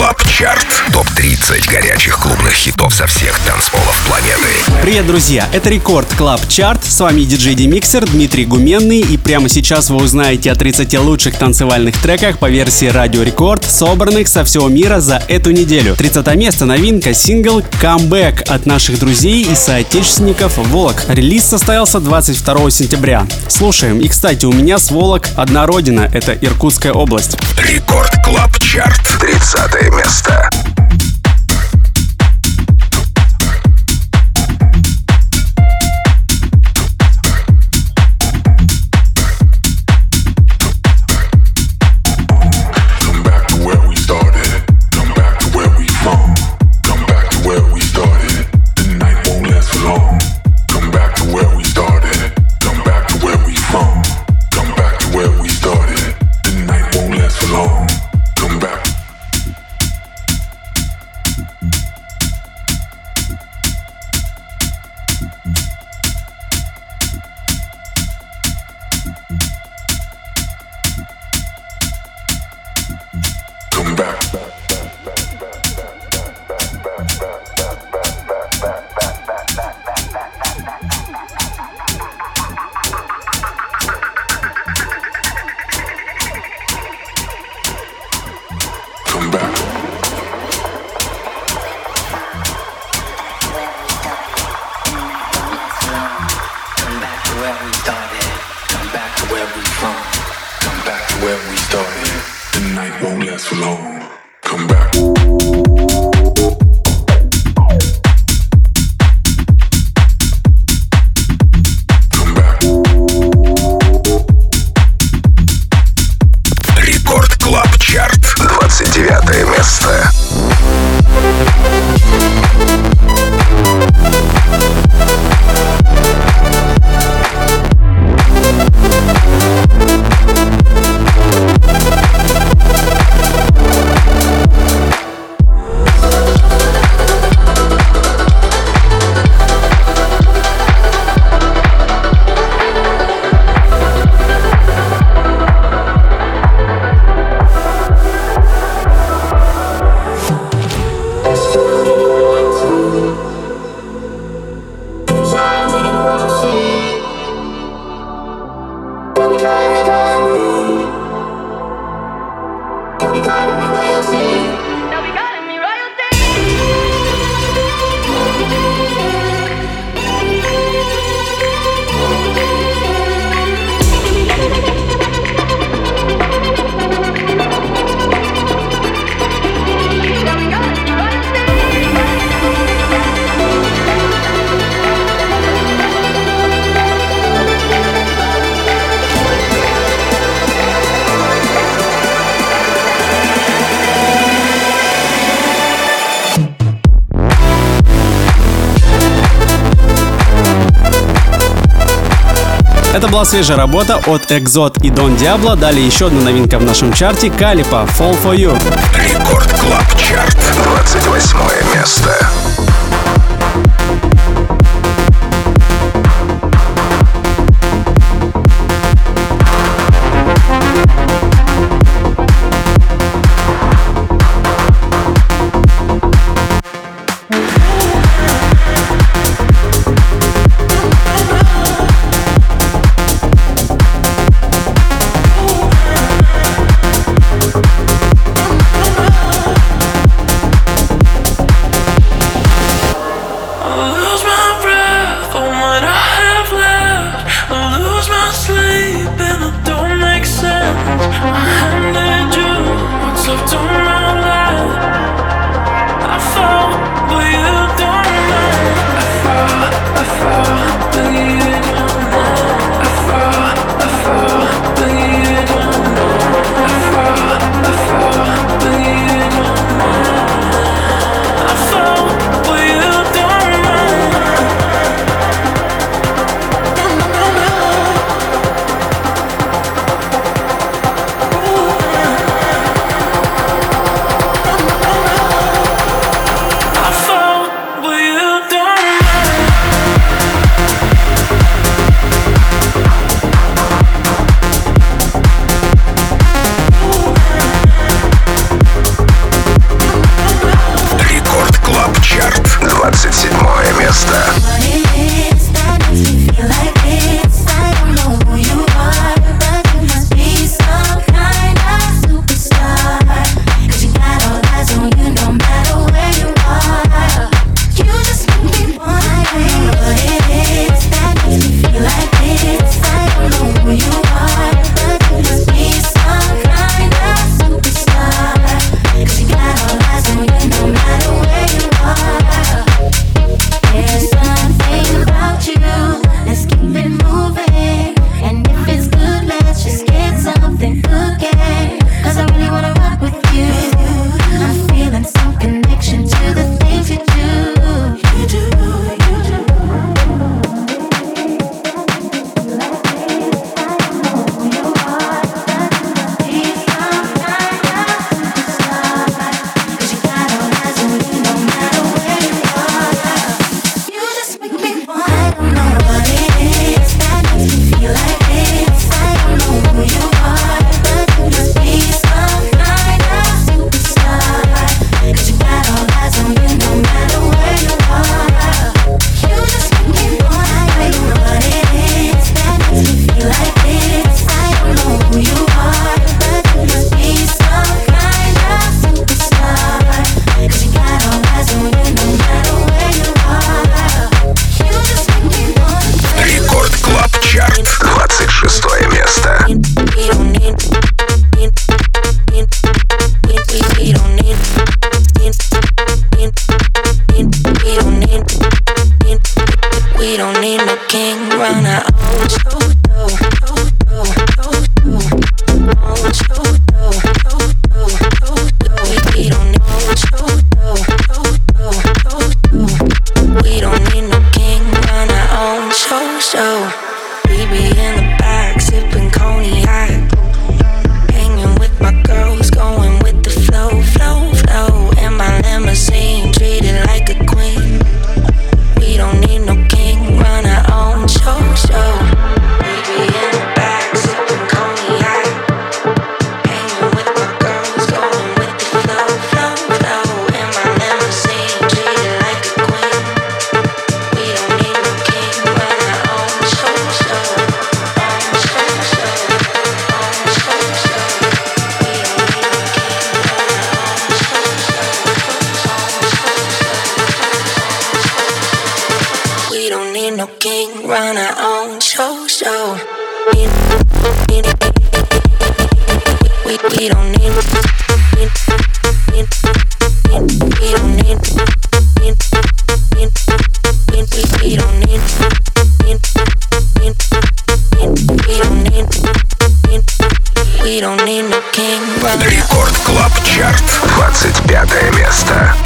Club Chart. Топ-30 горячих клубных хитов со всех танцполов планеты. Привет, друзья! Это Record Club Chart. С вами диджей Демиксер Дмитрий Гуменный. И прямо сейчас вы узнаете о 30 лучших танцевальных треках по версии Радио Рекорд, собранных со всего мира за эту неделю. 30 место новинка сингл «Comeback» от наших друзей и соотечественников Волок. Релиз состоялся 22 сентября. Слушаем. И, кстати, у меня с Волок одна родина. Это Иркутская область. Record Club Chart. 30 место. where we started. Come back to where we from. Come back to where we started. The night won't last for long. Это была свежая работа от Exot и Don Diablo. Далее еще одна новинка в нашем чарте Калипа Fall For You. Record Club Chart. 28 место. Клаб Чарт, 25 место.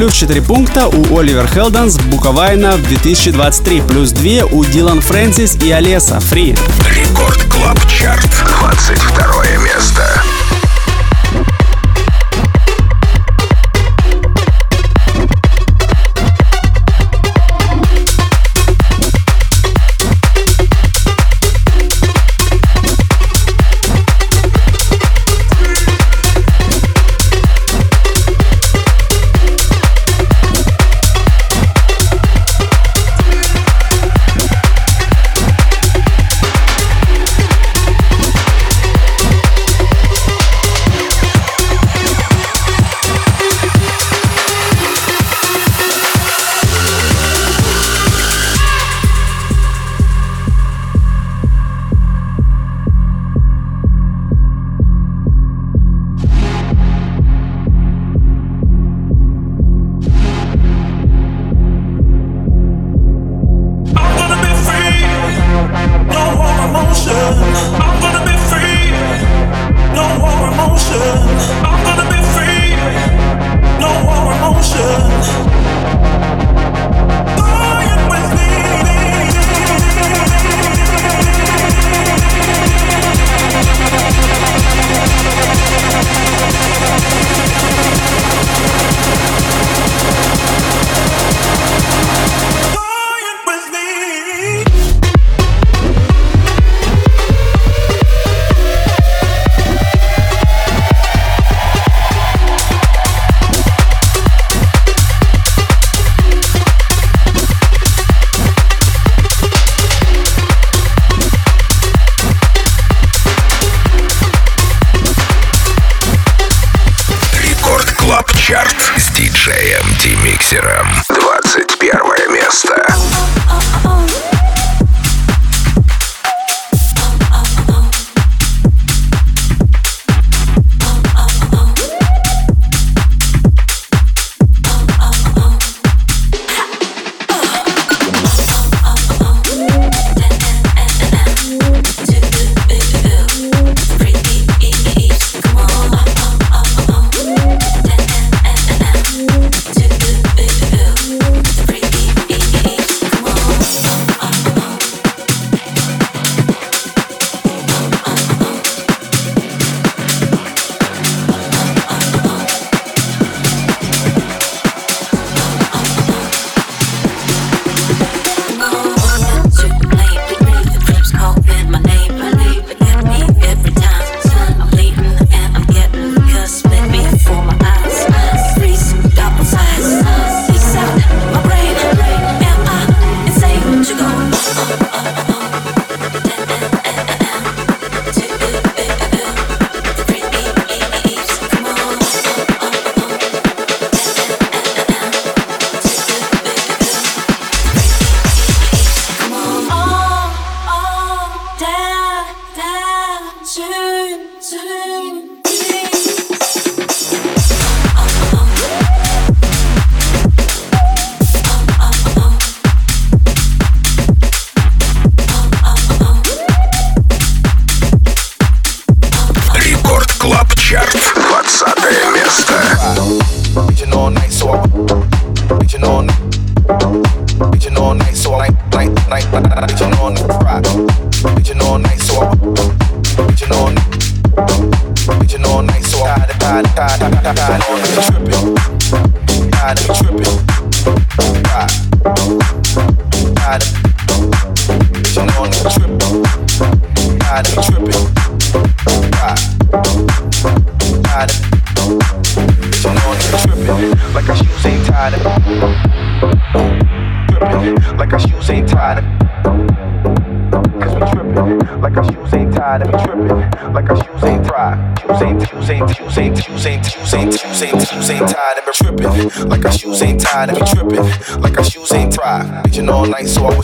Плюс 4 пункта у Oliver Heldens, Буковайна в 2023. Плюс 2 у Dillon Francis и Alesso. Free. Record Club Chart. 22 место.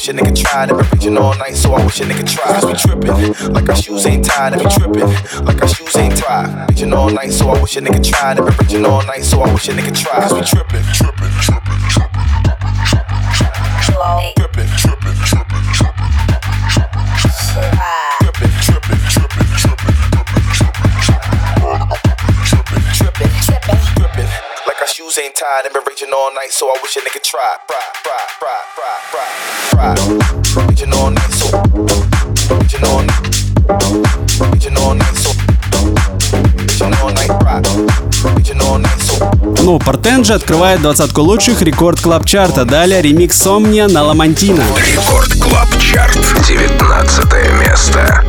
Wish a nigga tried. I've all night, so I wish a nigga tried. Cause we trippin', like our shoes ain't tied. We trippin', like our shoes ain't tied. Preaching all night, so I wish a nigga tried. I've all night, so I wish a nigga tried. Cause we trippin', trippin', all night, so I wish a nigga try. Try, try, try, try, try, try. Raging all night, so raging all night, raging all night, so raging all night, try. Raging all night, so. Ну, Портенджи открывает двадцатку лучших рекорд клаб чарта. Далее ремикс Сомния на Ламантина. Рекорд Клаб Чарт. 19 место.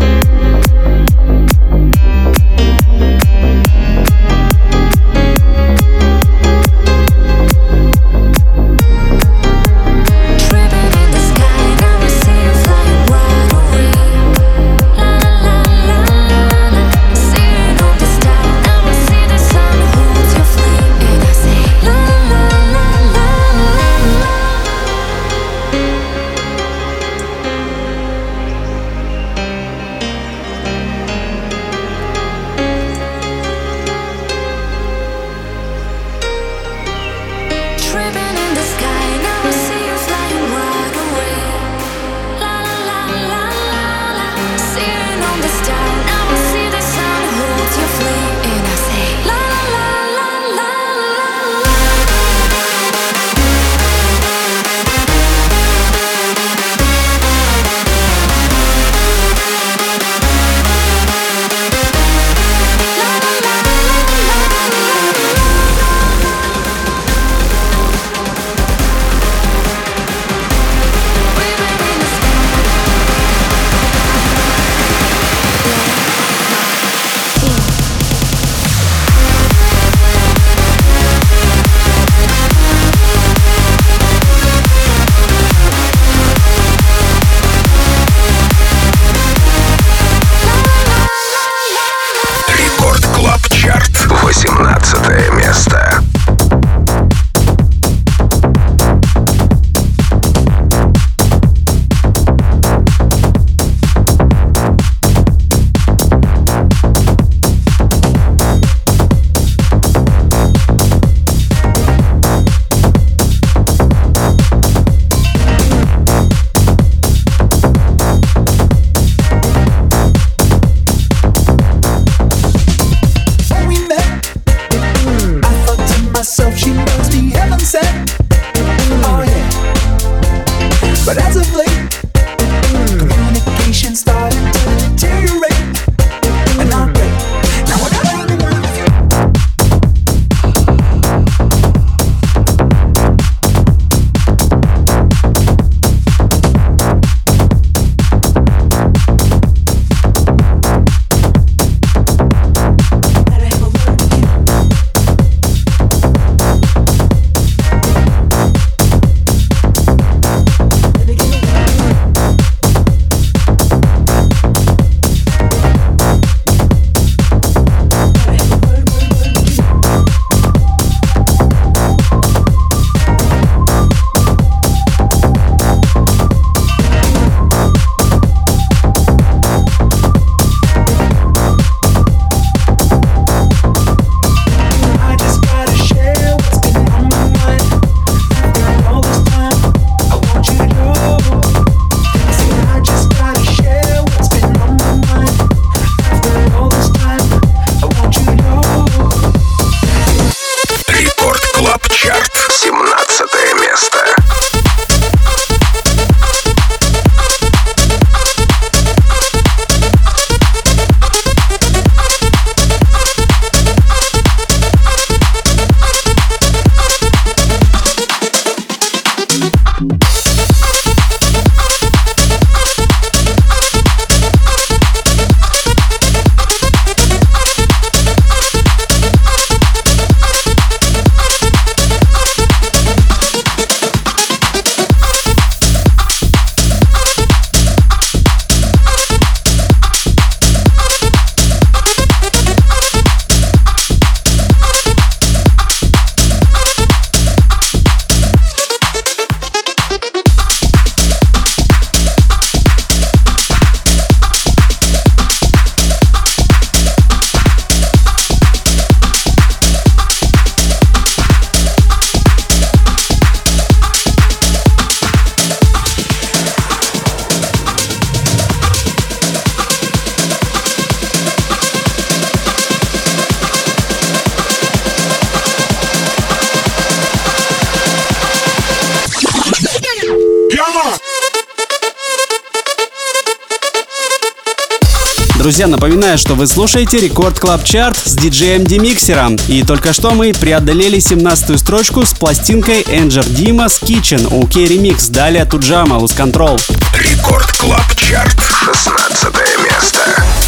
Друзья, напоминаю, что вы слушаете Record Club Chart с диджеем Демиксером. И только что мы преодолели 17-ю строчку с пластинкой Энджер Димас Kitchen UK Remix. Далее Tujamo Lose Control. Record Club Chart. 16 место.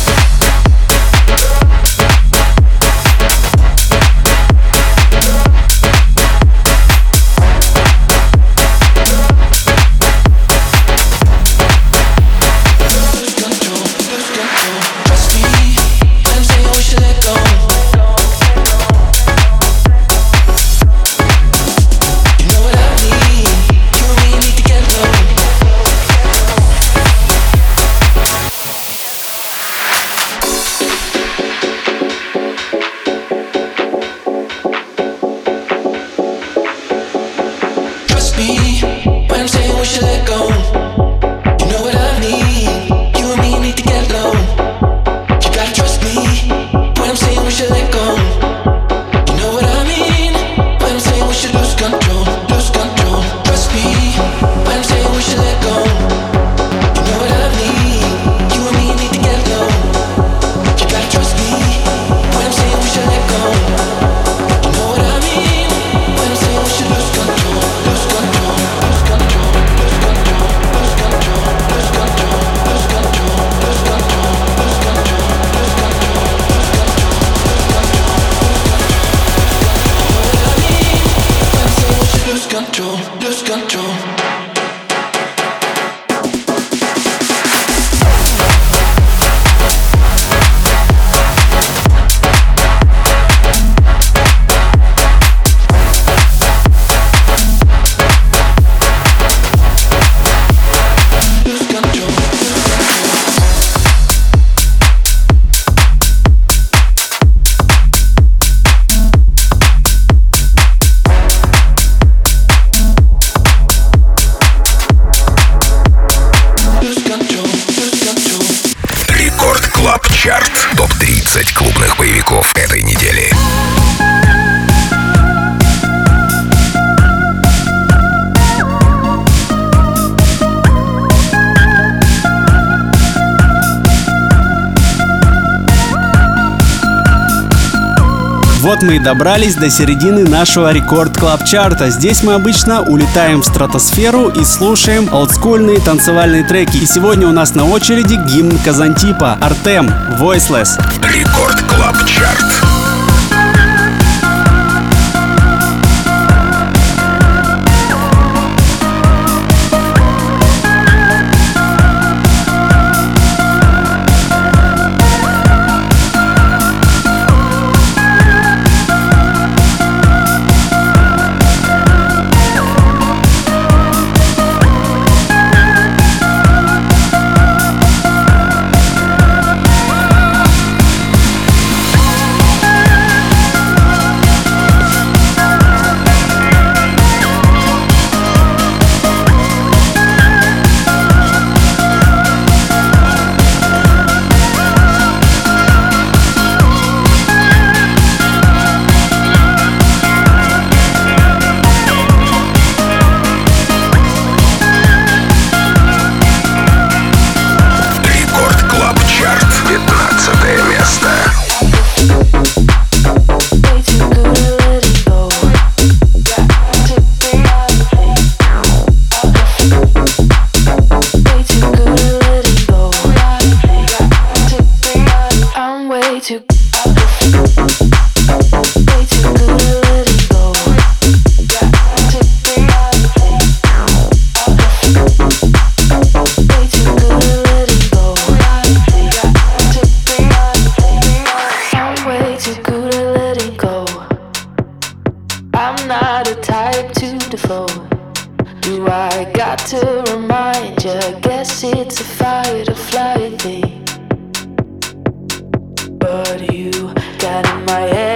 Добрались до середины нашего Record Club чарта. Здесь мы обычно улетаем в стратосферу и слушаем олдскульные танцевальные треки. И сегодня у нас на очереди гимн Казантипа Артем Voiceless. Record Club Chart. I Guess it's a fight or flight thing. But you got in my head.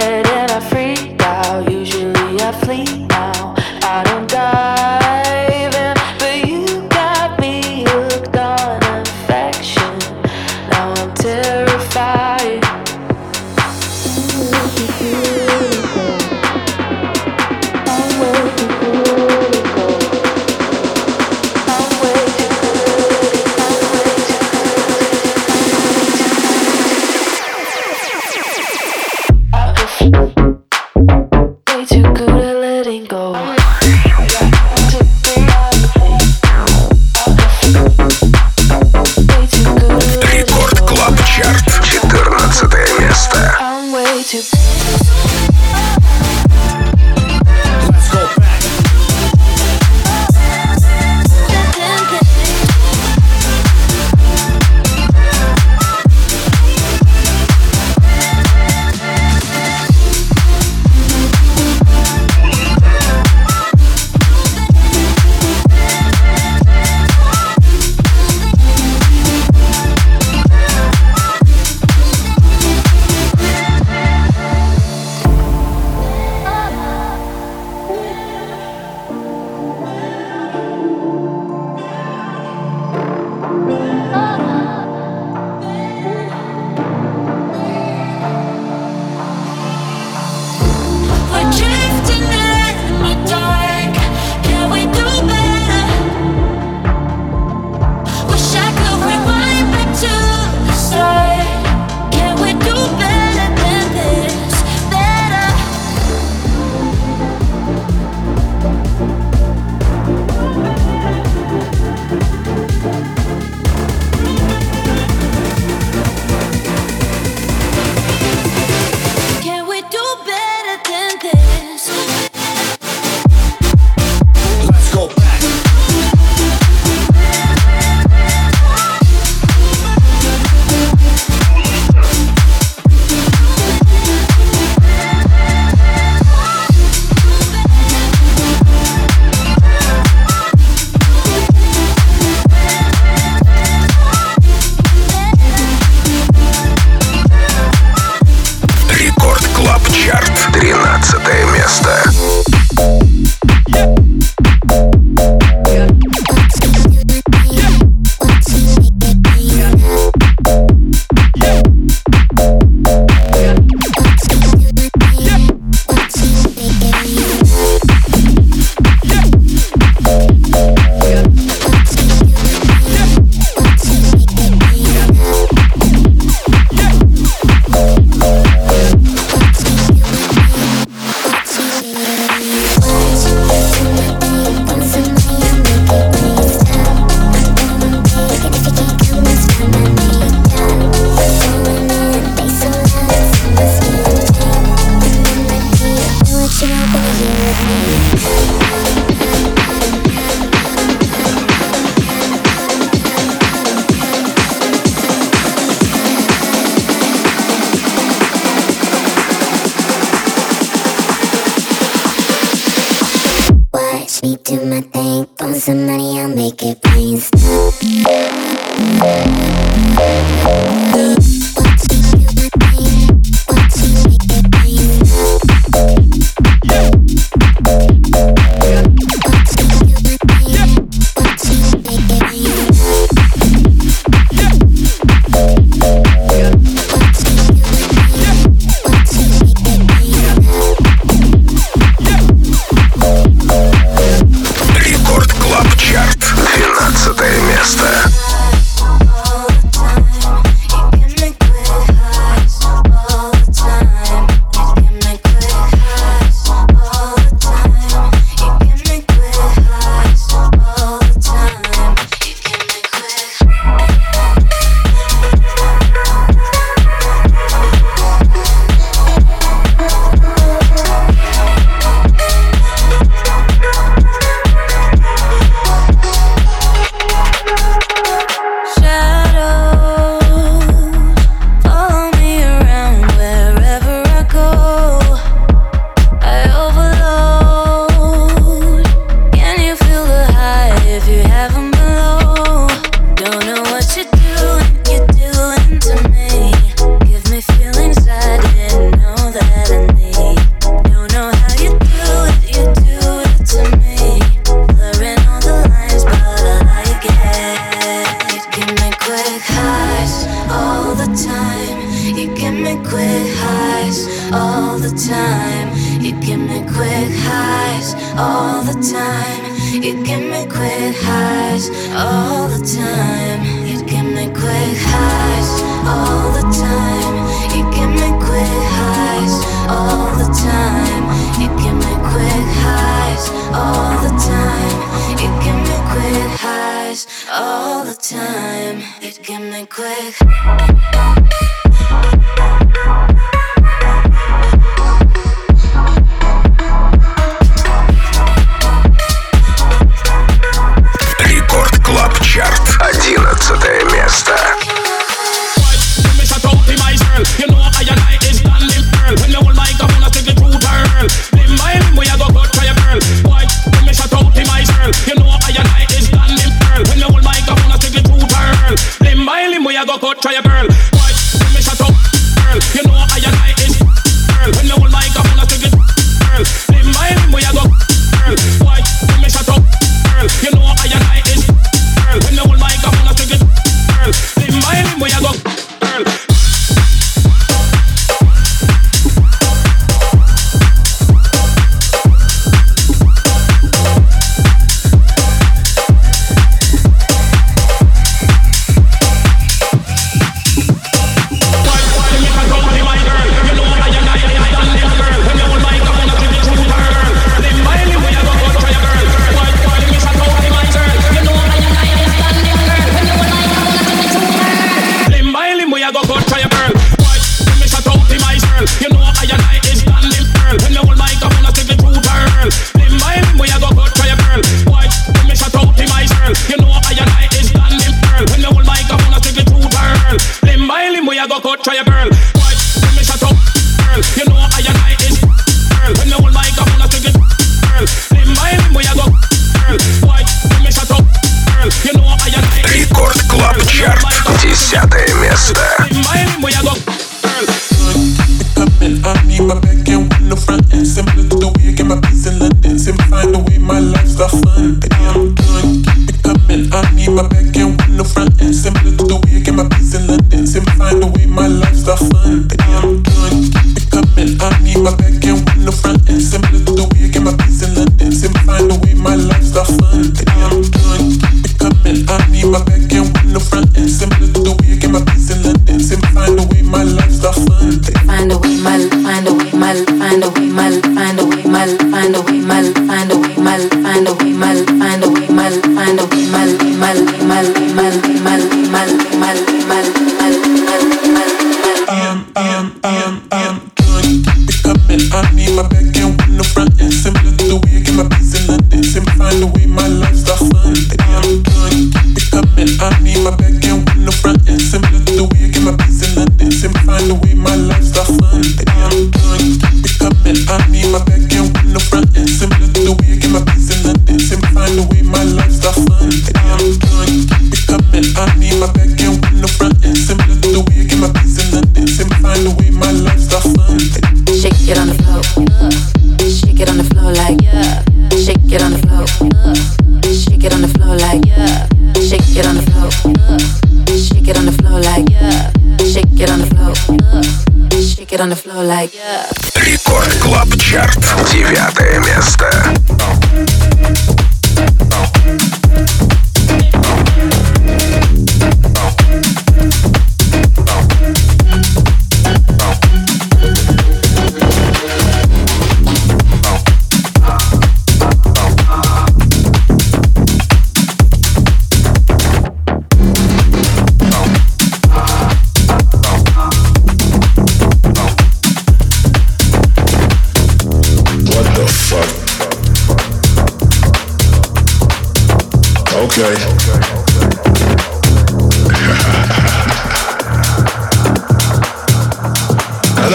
my back and win the front and similar to the wig in my piece in London. Sim, find a way my life. Рекорд Клаб Чарт. Девятое место.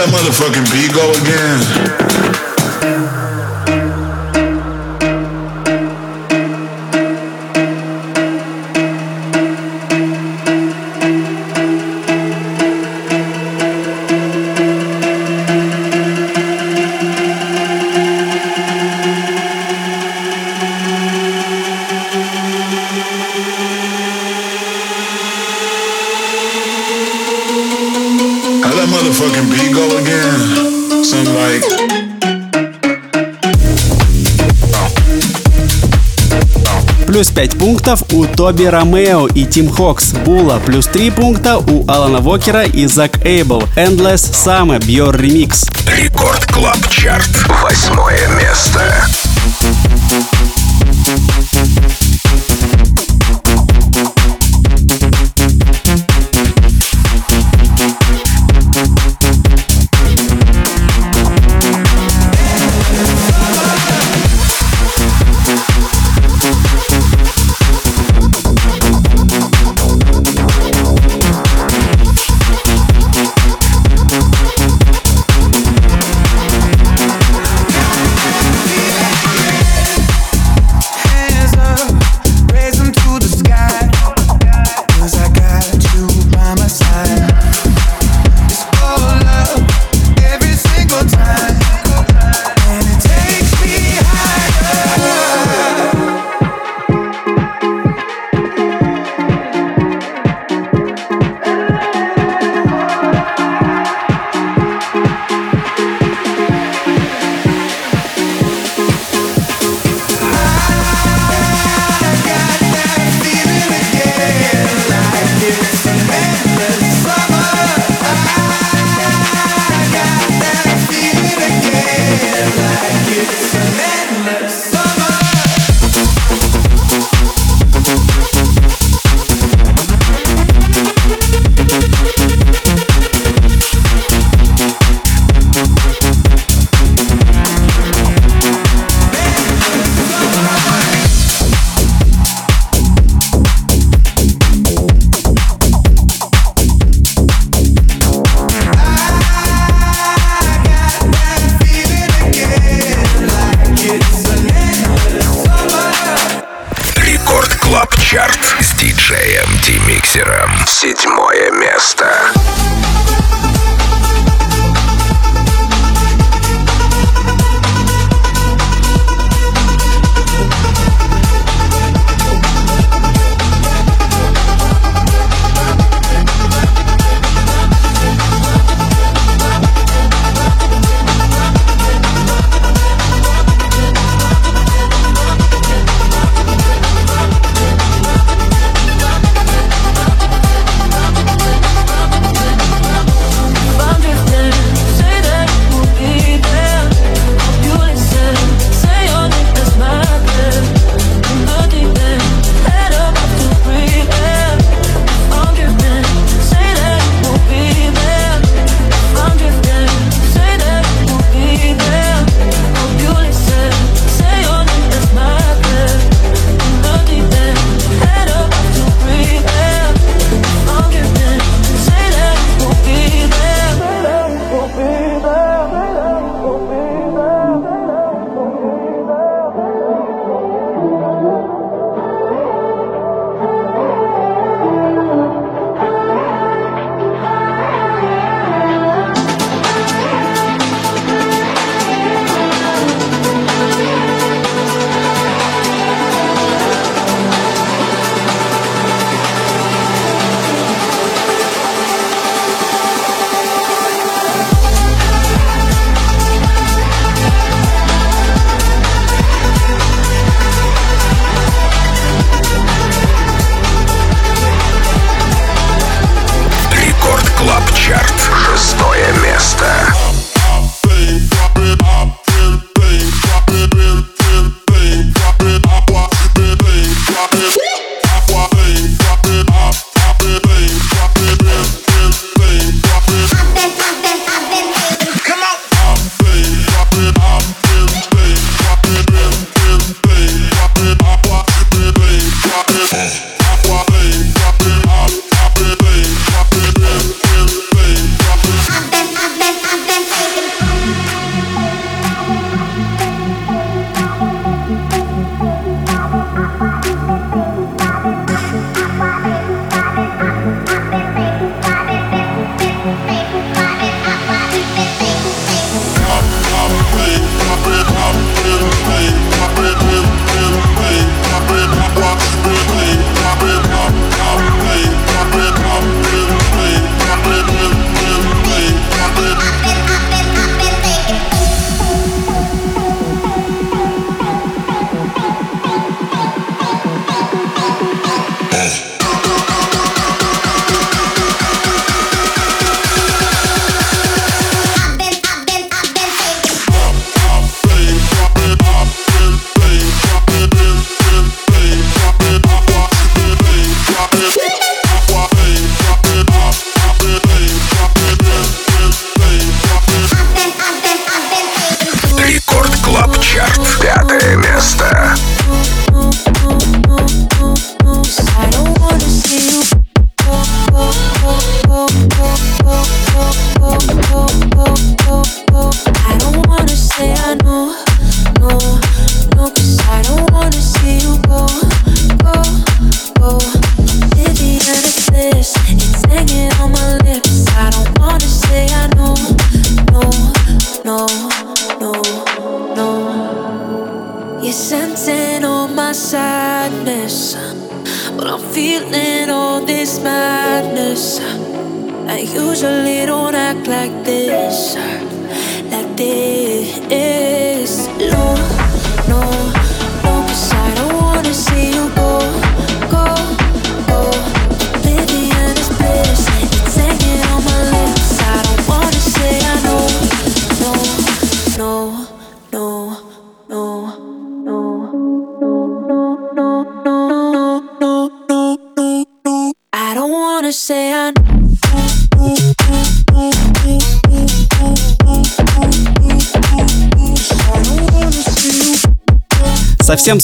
That motherfucking beat go again? Toby Romeo и Tim Hox. Була плюс 3 пункта у Алана Вокера и Zak Abel. Endless Summer Björ Remix. Record Club Chart. Восьмое место.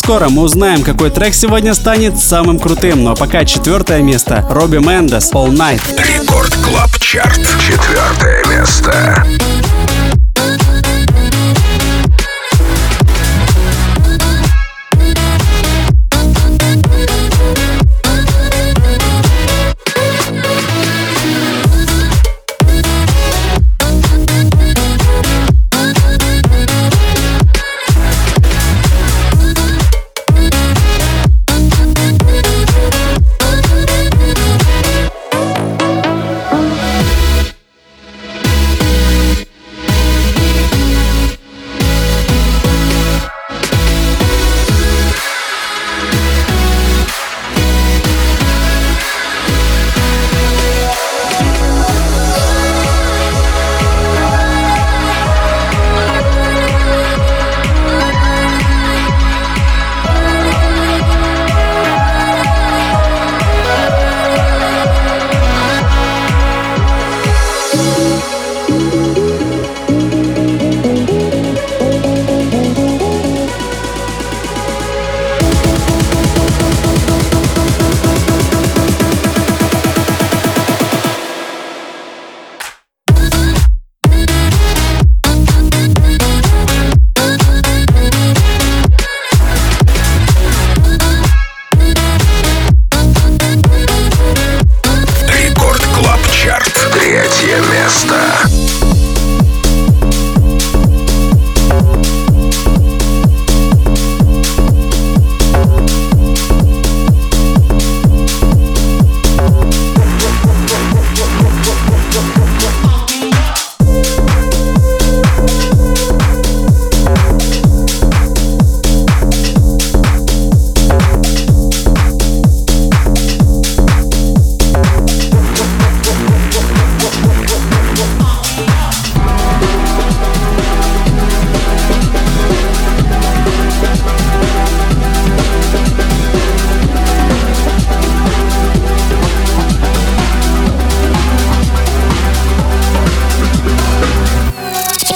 Скоро мы узнаем, какой трек сегодня станет самым крутым, но пока четвертое место Robbie Mendez All Night. Record Club Chart. Четвертое место.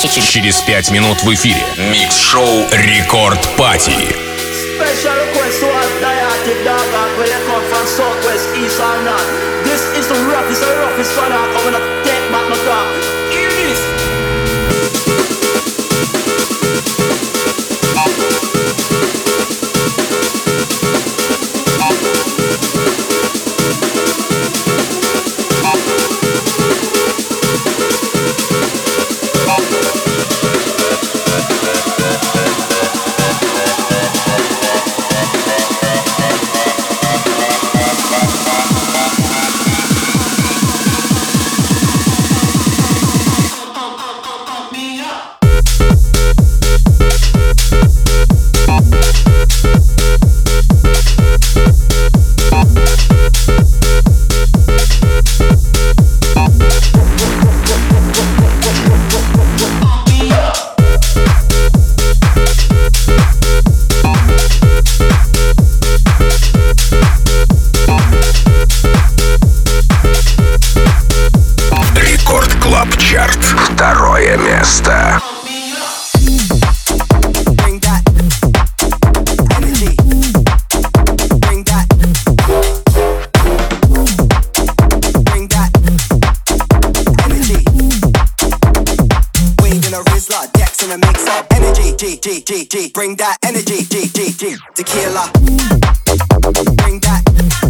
Через пять минут в эфире. Микс-шоу Рекорд Пати. Special request to all diatic dog where they come from southwest, east or north. This is the roughest, the roughest one. I'm gonna take back my dog. Rizla, Dex in a mix up. Energy, G, G, G, G. Bring that energy, G, G, G. Tequila. Bring that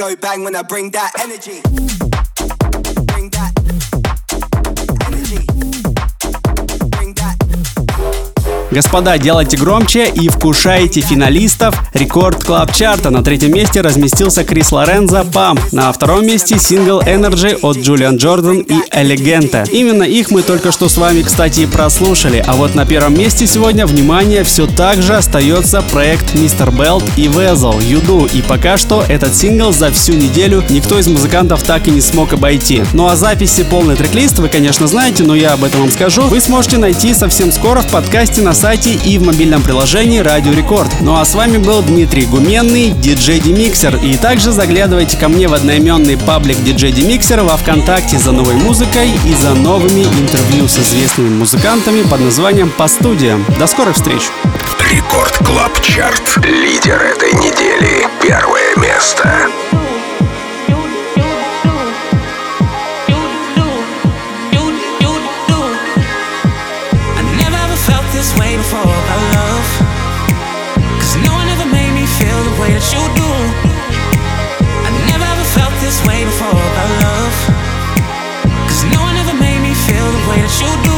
go bang when I bring that energy. Господа, делайте громче и вкушайте финалистов Record Club Чарта. На третьем месте разместился Chris Lorenzo «Пам». На втором месте сингл Energy от Julian Jordan и Элегента. Именно их мы только что с вами, кстати, прослушали. А вот на первом месте сегодня, внимание, все так же остается проект Mister Belt и Wezol You Do. И пока что этот сингл за всю неделю никто из музыкантов так и не смог обойти. Ну а записи полный трек-лист вы, конечно, знаете, но я об этом вам скажу. Вы сможете найти совсем скоро в подкасте на сайте и в мобильном приложении Радио Рекорд. Ну а с вами был Дмитрий Гуменный, диджей Демиксер. И также заглядывайте ко мне в одноименный паблик диджей Демиксер во Вконтакте за новой музыкой и за новыми интервью с известными музыкантами под названием «По студиям». До скорых встреч! Record Club Chart. Лидер этой недели. Первое место. You do.